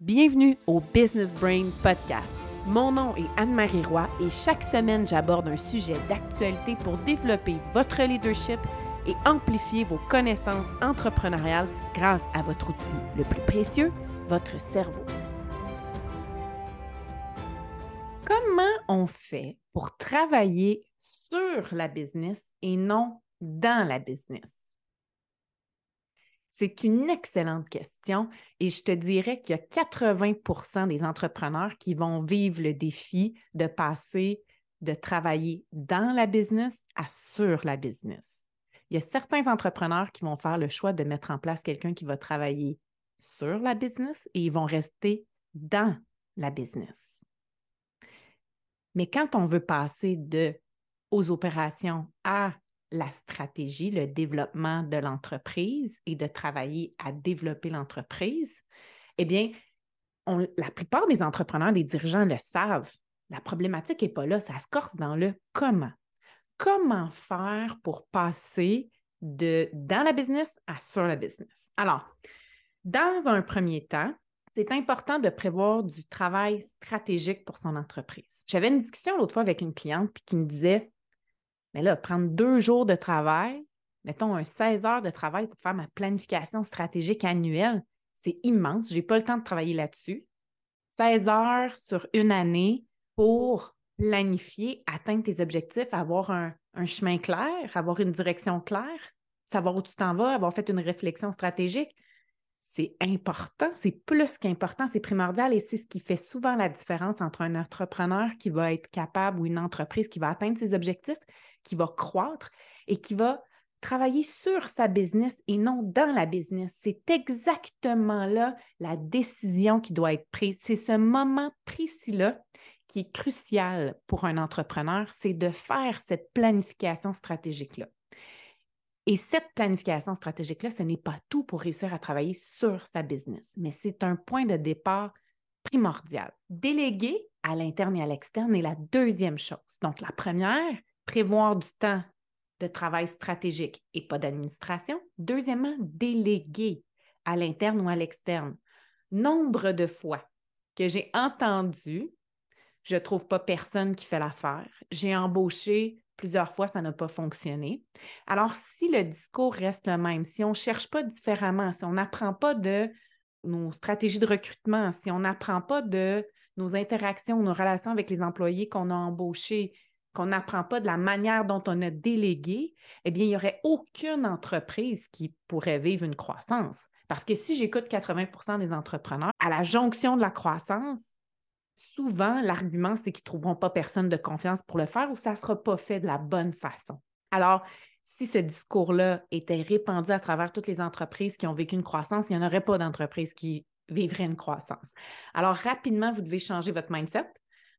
Bienvenue au Business Brain Podcast. Mon nom est Anne-Marie Roy et chaque semaine, j'aborde un sujet d'actualité pour développer votre leadership et amplifier vos connaissances entrepreneuriales grâce à votre outil le plus précieux, votre cerveau. Comment on fait pour travailler sur la business et non dans la business? C'est une excellente question et je te dirais qu'il y a 80% des entrepreneurs qui vont vivre le défi de passer de travailler dans la business à sur la business. Il y a certains entrepreneurs qui vont faire le choix de mettre en place quelqu'un qui va travailler sur la business et ils vont rester dans la business. Mais quand on veut passer de aux opérations à la stratégie, le développement de l'entreprise et de travailler à développer l'entreprise, eh bien, la plupart des entrepreneurs, des dirigeants le savent. La problématique n'est pas là, ça se corse dans le comment. Comment faire pour passer de dans la business à sur la business? Alors, dans un premier temps, c'est important de prévoir du travail stratégique pour son entreprise. J'avais une discussion l'autre fois avec une cliente qui me disait mais là, prendre deux jours de travail, mettons un 16 heures de travail pour faire ma planification stratégique annuelle, c'est immense. Je n'ai pas le temps de travailler là-dessus. 16 heures sur une année pour planifier, atteindre tes objectifs, avoir un, un chemin clair, avoir une direction claire, savoir où tu t'en vas, avoir fait une réflexion stratégique c'est important, c'est plus qu'important, c'est primordial et c'est ce qui fait souvent la différence entre un entrepreneur qui va être capable ou une entreprise qui va atteindre ses objectifs, qui va croître et qui va travailler sur sa business et non dans la business. C'est exactement là la décision qui doit être prise. C'est ce moment précis-là qui est crucial pour un entrepreneur, c'est de faire cette planification stratégique-là. Et cette planification stratégique-là, ce n'est pas tout pour réussir à travailler sur sa business, mais c'est un point de départ primordial. Déléguer à l'interne et à l'externe est la deuxième chose. Donc, la première, prévoir du temps de travail stratégique et pas d'administration. Deuxièmement, déléguer à l'interne ou à l'externe. Nombre de fois que j'ai entendu, je ne trouve pas personne qui fait l'affaire. J'ai embauché plusieurs fois, ça n'a pas fonctionné. Alors, si le discours reste le même, si on ne cherche pas différemment, si on n'apprend pas de nos stratégies de recrutement, si on n'apprend pas de nos interactions, nos relations avec les employés qu'on a embauchés, qu'on n'apprend pas de la manière dont on a délégué, eh bien, il n'y aurait aucune entreprise qui pourrait vivre une croissance. Parce que si j'écoute 80% des entrepreneurs, à la jonction de la croissance, souvent, l'argument, c'est qu'ils ne trouveront pas personne de confiance pour le faire ou ça ne sera pas fait de la bonne façon. Alors, si ce discours-là était répandu à travers toutes les entreprises qui ont vécu une croissance, il n'y en aurait pas d'entreprise qui vivrait une croissance. Alors, rapidement, vous devez changer votre mindset.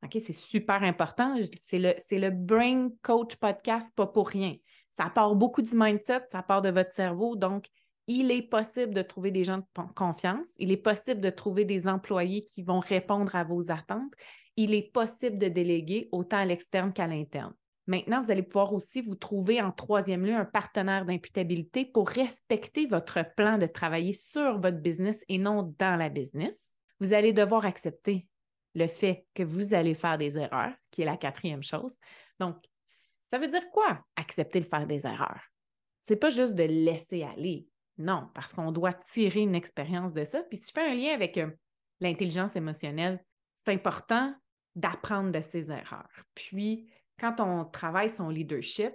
OK, c'est super important. C'est le, le Brain Coach Podcast, pas pour rien. Ça part beaucoup du mindset, ça part de votre cerveau. Donc, il est possible de trouver des gens de confiance, il est possible de trouver des employés qui vont répondre à vos attentes, il est possible de déléguer autant à l'externe qu'à l'interne. Maintenant, vous allez pouvoir aussi vous trouver en troisième lieu un partenaire d'imputabilité pour respecter votre plan de travailler sur votre business et non dans la business. Vous allez devoir accepter le fait que vous allez faire des erreurs, qui est la quatrième chose. Donc, ça veut dire quoi, accepter de faire des erreurs? C'est pas juste de laisser aller. Non, parce qu'on doit tirer une expérience de ça. Puis si je fais un lien avec euh, l'intelligence émotionnelle, c'est important d'apprendre de ses erreurs. Puis, quand on travaille son leadership,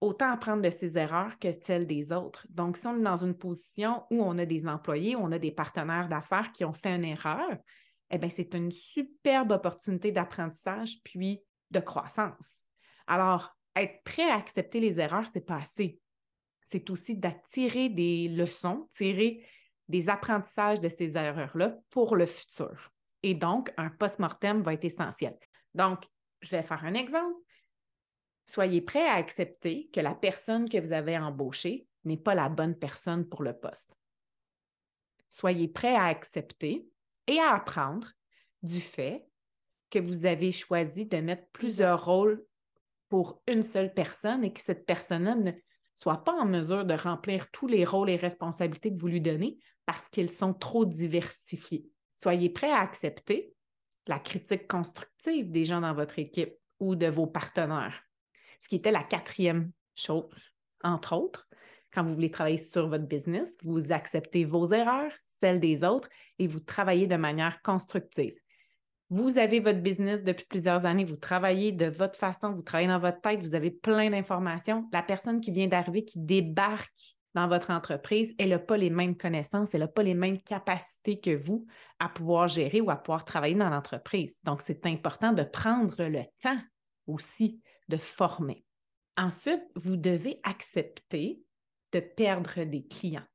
autant apprendre de ses erreurs que celles des autres. Donc, si on est dans une position où on a des employés, on a des partenaires d'affaires qui ont fait une erreur, eh bien, c'est une superbe opportunité d'apprentissage puis de croissance. Alors, être prêt à accepter les erreurs, c'est pas assez c'est aussi d'attirer des leçons, tirer des apprentissages de ces erreurs-là pour le futur. Et donc, un post-mortem va être essentiel. Donc, je vais faire un exemple. Soyez prêt à accepter que la personne que vous avez embauchée n'est pas la bonne personne pour le poste. Soyez prêt à accepter et à apprendre du fait que vous avez choisi de mettre plusieurs rôles pour une seule personne et que cette personne-là ne, soit pas en mesure de remplir tous les rôles et responsabilités que vous lui donnez parce qu'ils sont trop diversifiés. Soyez prêt à accepter la critique constructive des gens dans votre équipe ou de vos partenaires. Ce qui était la quatrième chose, entre autres, quand vous voulez travailler sur votre business, vous acceptez vos erreurs, des autres, et vous travaillez de manière constructive. Vous avez votre business depuis plusieurs années, vous travaillez de votre façon, vous travaillez dans votre tête, vous avez plein d'informations. La personne qui vient d'arriver, qui débarque dans votre entreprise, elle n'a pas les mêmes connaissances, elle n'a pas les mêmes capacités que vous à pouvoir gérer ou à pouvoir travailler dans l'entreprise. Donc, c'est important de prendre le temps aussi de former. Ensuite, vous devez accepter de perdre des clients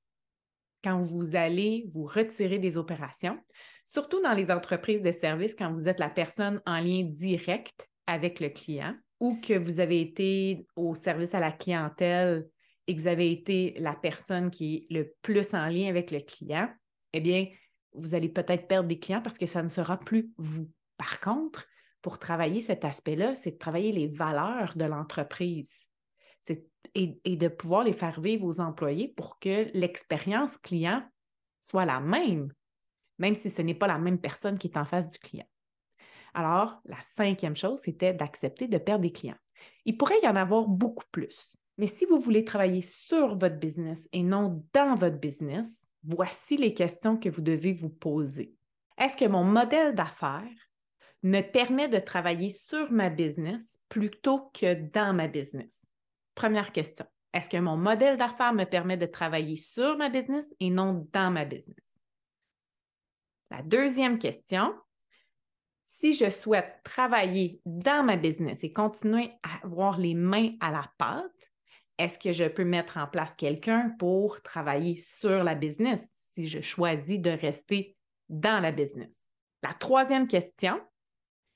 quand vous allez vous retirer des opérations, surtout dans les entreprises de services, quand vous êtes la personne en lien direct avec le client ou que vous avez été au service à la clientèle et que vous avez été la personne qui est le plus en lien avec le client, eh bien, vous allez peut-être perdre des clients parce que ça ne sera plus vous. Par contre, pour travailler cet aspect-là, c'est de travailler les valeurs de l'entreprise et, de pouvoir les faire vivre aux employés pour que l'expérience client soit la même, même si ce n'est pas la même personne qui est en face du client. Alors, la cinquième chose, c'était d'accepter de perdre des clients. Il pourrait y en avoir beaucoup plus. Mais si vous voulez travailler sur votre business et non dans votre business, voici les questions que vous devez vous poser. Est-ce que mon modèle d'affaires me permet de travailler sur ma business plutôt que dans ma business? Première question. Est-ce que mon modèle d'affaires me permet de travailler sur ma business et non dans ma business? La deuxième question, si je souhaite travailler dans ma business et continuer à avoir les mains à la pâte, est-ce que je peux mettre en place quelqu'un pour travailler sur la business si je choisis de rester dans la business? La troisième question,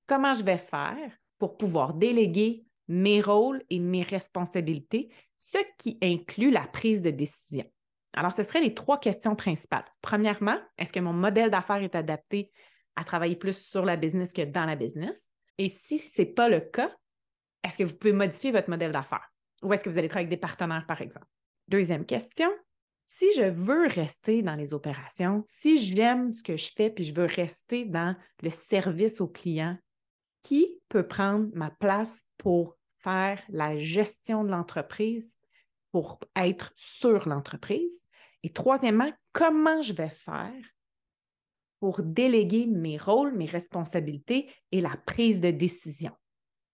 comment je vais faire pour pouvoir déléguer mes rôles et mes responsabilités, ce qui inclut la prise de décision? Alors, ce seraient les trois questions principales. Premièrement, est-ce que mon modèle d'affaires est adapté à travailler plus sur la business que dans la business? Et si ce n'est pas le cas, est-ce que vous pouvez modifier votre modèle d'affaires? Ou est-ce que vous allez travailler avec des partenaires, par exemple? Deuxième question, si je veux rester dans les opérations, si j'aime ce que je fais puis je veux rester dans le service aux clients, qui peut prendre ma place pour faire la gestion de l'entreprise, pour être sur l'entreprise? Et troisièmement, comment je vais faire pour déléguer mes rôles, mes responsabilités et la prise de décision,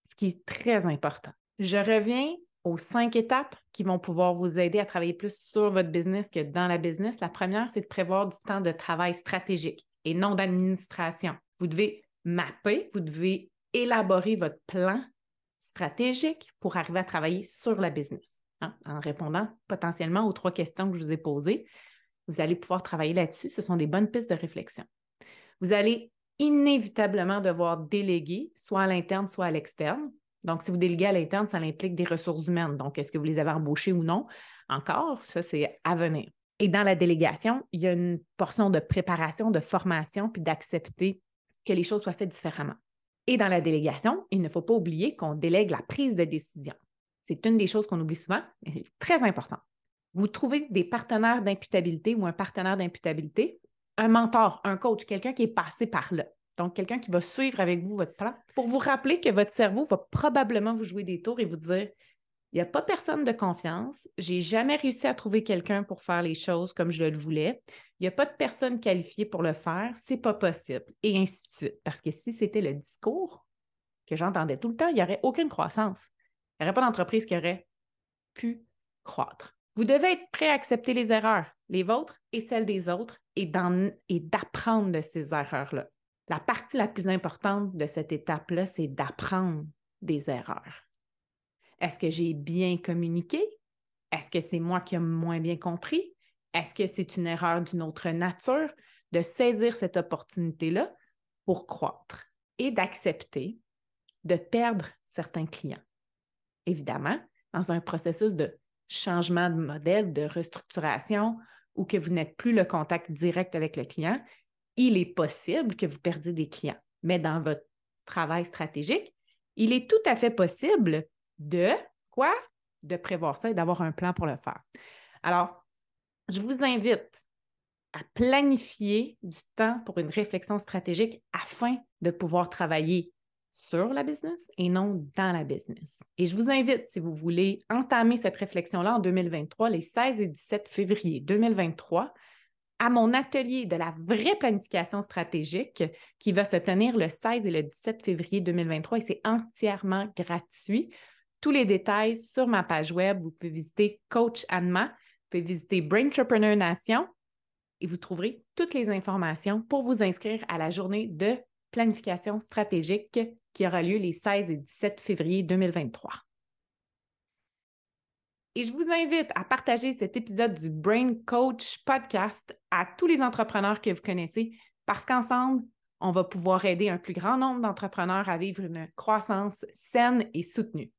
ce qui est très important. Je reviens aux cinq étapes qui vont pouvoir vous aider à travailler plus sur votre business que dans la business. La première, c'est de prévoir du temps de travail stratégique et non d'administration. Vous devez mapper, vous devez élaborer votre plan stratégique pour arriver à travailler sur la business. Hein, en répondant potentiellement aux trois questions que je vous ai posées, vous allez pouvoir travailler là-dessus. Ce sont des bonnes pistes de réflexion. Vous allez inévitablement devoir déléguer, soit à l'interne, soit à l'externe. Donc, si vous déléguez à l'interne, ça implique des ressources humaines. Donc, est-ce que vous les avez embauchées ou non? Encore, ça, c'est à venir. Et dans la délégation, il y a une portion de préparation, de formation, puis d'accepter que les choses soient faites différemment. Et dans la délégation, il ne faut pas oublier qu'on délègue la prise de décision. C'est une des choses qu'on oublie souvent, mais c'est très important. Vous trouvez des partenaires d'imputabilité ou un partenaire d'imputabilité, un mentor, un coach, quelqu'un qui est passé par là. Donc, quelqu'un qui va suivre avec vous votre plan pour vous rappeler que votre cerveau va probablement vous jouer des tours et vous dire il n'y a pas personne de confiance, j'ai jamais réussi à trouver quelqu'un pour faire les choses comme je le voulais, il n'y a pas de personne qualifiée pour le faire, c'est pas possible, et ainsi de suite. Parce que si c'était le discours que j'entendais tout le temps, il n'y aurait aucune croissance. Il n'y aurait pas d'entreprise qui aurait pu croître. Vous devez être prêt à accepter les erreurs, les vôtres et celles des autres, et d'apprendre de ces erreurs-là. La partie la plus importante de cette étape-là, c'est d'apprendre des erreurs. Est-ce que j'ai bien communiqué? Est-ce que c'est moi qui ai moins bien compris? Est-ce que c'est une erreur d'une autre nature? De saisir cette opportunité-là pour croître et d'accepter de perdre certains clients? Évidemment, dans un processus de changement de modèle, de restructuration, ou que vous n'êtes plus le contact direct avec le client, il est possible que vous perdiez des clients. Mais dans votre travail stratégique, il est tout à fait possible de quoi? De prévoir ça et d'avoir un plan pour le faire. Alors, je vous invite à planifier du temps pour une réflexion stratégique afin de pouvoir travailler sur la business et non dans la business. Et je vous invite, si vous voulez entamer cette réflexion-là en 2023, les 16 et 17 février 2023, à mon atelier de la vraie planification stratégique qui va se tenir le 16 et le 17 février 2023 et c'est entièrement gratuit. Tous les détails sur ma page web, vous pouvez visiter Coach Anma, vous pouvez visiter Braintrepreneur Nation et vous trouverez toutes les informations pour vous inscrire à la journée de planification stratégique qui aura lieu les 16 et 17 février 2023. Et je vous invite à partager cet épisode du Brain Coach podcast à tous les entrepreneurs que vous connaissez parce qu'ensemble, on va pouvoir aider un plus grand nombre d'entrepreneurs à vivre une croissance saine et soutenue.